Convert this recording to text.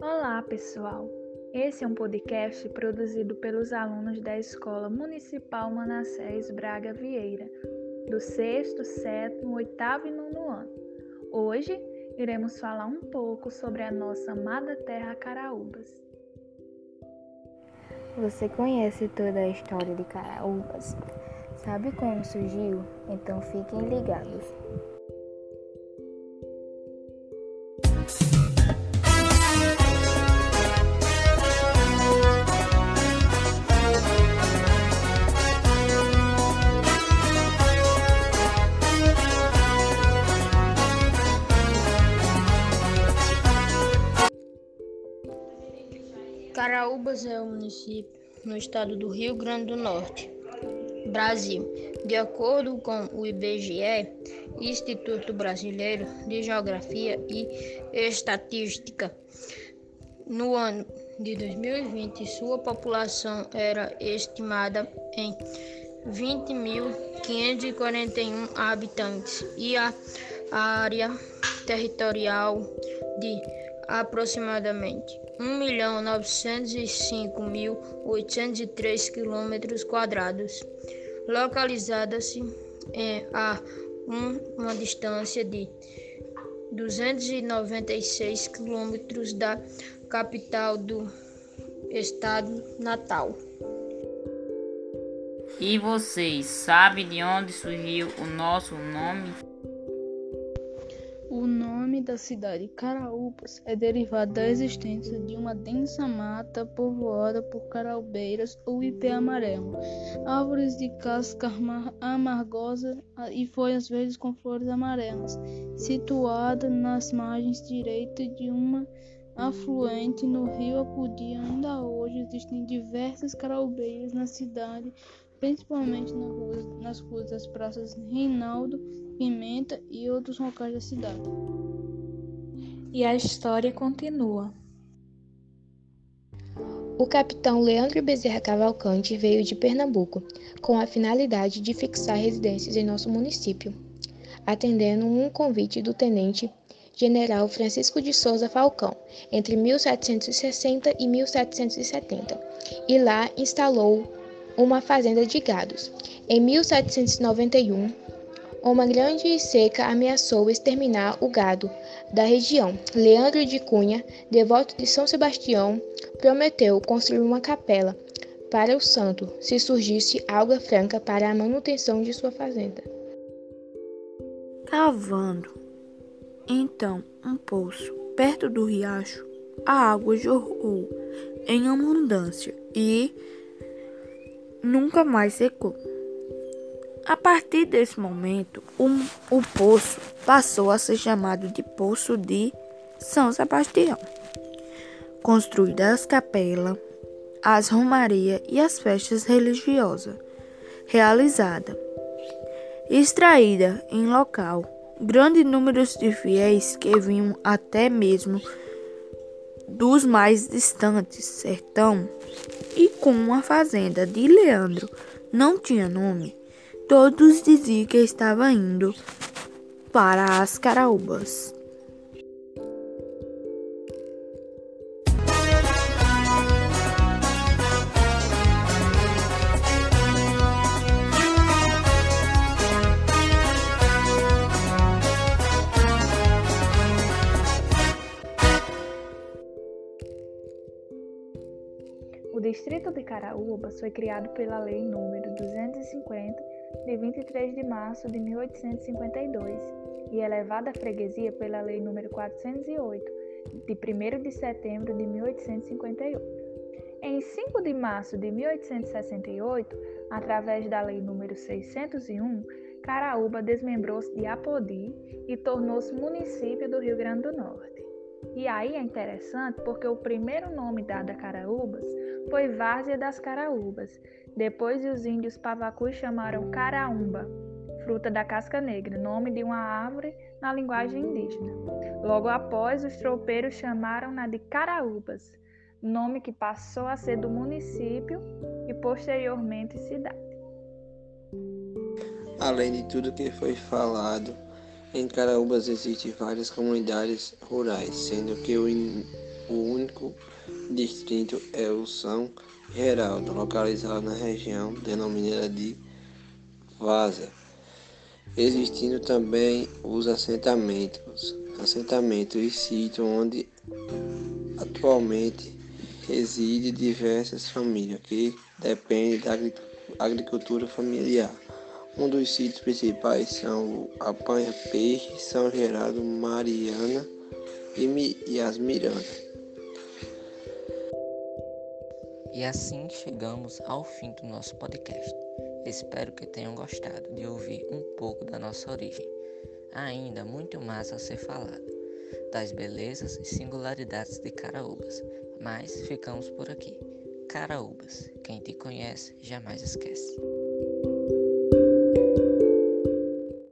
Olá, pessoal! Esse é um podcast produzido pelos alunos da Escola Municipal Manassés Braga Vieira, do 6, 7, 8 e 9 ano. Hoje iremos falar um pouco sobre a nossa amada terra Caraúbas. Você conhece toda a história de Caraúbas? Sabe como surgiu? Então fiquem ligados. Caraúbas é um município no estado do Rio Grande do Norte, Brasil. De acordo com o IBGE, Instituto Brasileiro de Geografia e Estatística, no ano de 2020, sua população era estimada em 20.541 habitantes e a área territorial de aproximadamente 1.905.803 km quadrados, localizada-se a um, uma distância de 296 quilômetros da capital do estado natal. E vocês sabem de onde surgiu o nosso nome? Da cidade Caraúbas é derivado da existência de uma densa mata povoada por caraubeiras ou ipê amarelo, árvores de casca amargosa e folhas verdes com flores amarelas, situada nas margens direitas de uma afluente no rio Apudi. Ainda hoje existem diversas caraubeiras na cidade, principalmente nas ruas, nas ruas das praças Reinaldo Pimenta e outros locais da cidade. E a história continua. O capitão Leandro Bezerra Cavalcante veio de Pernambuco com a finalidade de fixar residências em nosso município, atendendo um convite do tenente general Francisco de Souza Falcão entre 1760 e 1770, e lá instalou uma fazenda de gados. Em 1791, uma grande seca ameaçou exterminar o gado da região. Leandro de Cunha, devoto de São Sebastião, prometeu construir uma capela para o santo se surgisse água franca para a manutenção de sua fazenda. Cavando então um poço perto do riacho, a água jorrou em abundância e nunca mais secou. A partir desse momento, o, o poço passou a ser chamado de Poço de São Sebastião. Construída as capelas, as romarias e as festas religiosas, realizada. Extraída em local, grande número de fiéis que vinham até mesmo dos mais distantes sertão e com uma fazenda de Leandro não tinha nome, Todos diziam que estava indo para as Caraúbas. O distrito de Caraúbas foi criado pela Lei número 250 de 23 de março de 1852 e elevada à freguesia pela Lei nº 408, de 1 de setembro de 1858. Em 5 de março de 1868, através da Lei nº 601, Caraúba desmembrou-se de Apodi e tornou-se município do Rio Grande do Norte. E aí é interessante porque o primeiro nome dado a Caraúbas foi Várzea das Caraúbas. Depois os índios pavacus chamaram caraúmba, fruta da casca negra, nome de uma árvore na linguagem indígena. Logo após, os tropeiros chamaram-na de Caraúbas, nome que passou a ser do município e posteriormente cidade. Além de tudo que foi falado, em Caraúbas existem várias comunidades rurais, sendo que o, o único distrito é o São Geraldo, localizado na região denominada de Vaza, existindo também os assentamentos, assentamentos e sítios onde atualmente reside diversas famílias que dependem da agricultura familiar. Um dos sítios principais são o Apanha Peixe, São Geraldo, Mariana e as Mirandas. E assim chegamos ao fim do nosso podcast. Espero que tenham gostado de ouvir um pouco da nossa origem. Ainda muito mais a ser falado, das belezas e singularidades de Caraúbas, mas ficamos por aqui. Caraúbas, quem te conhece jamais esquece.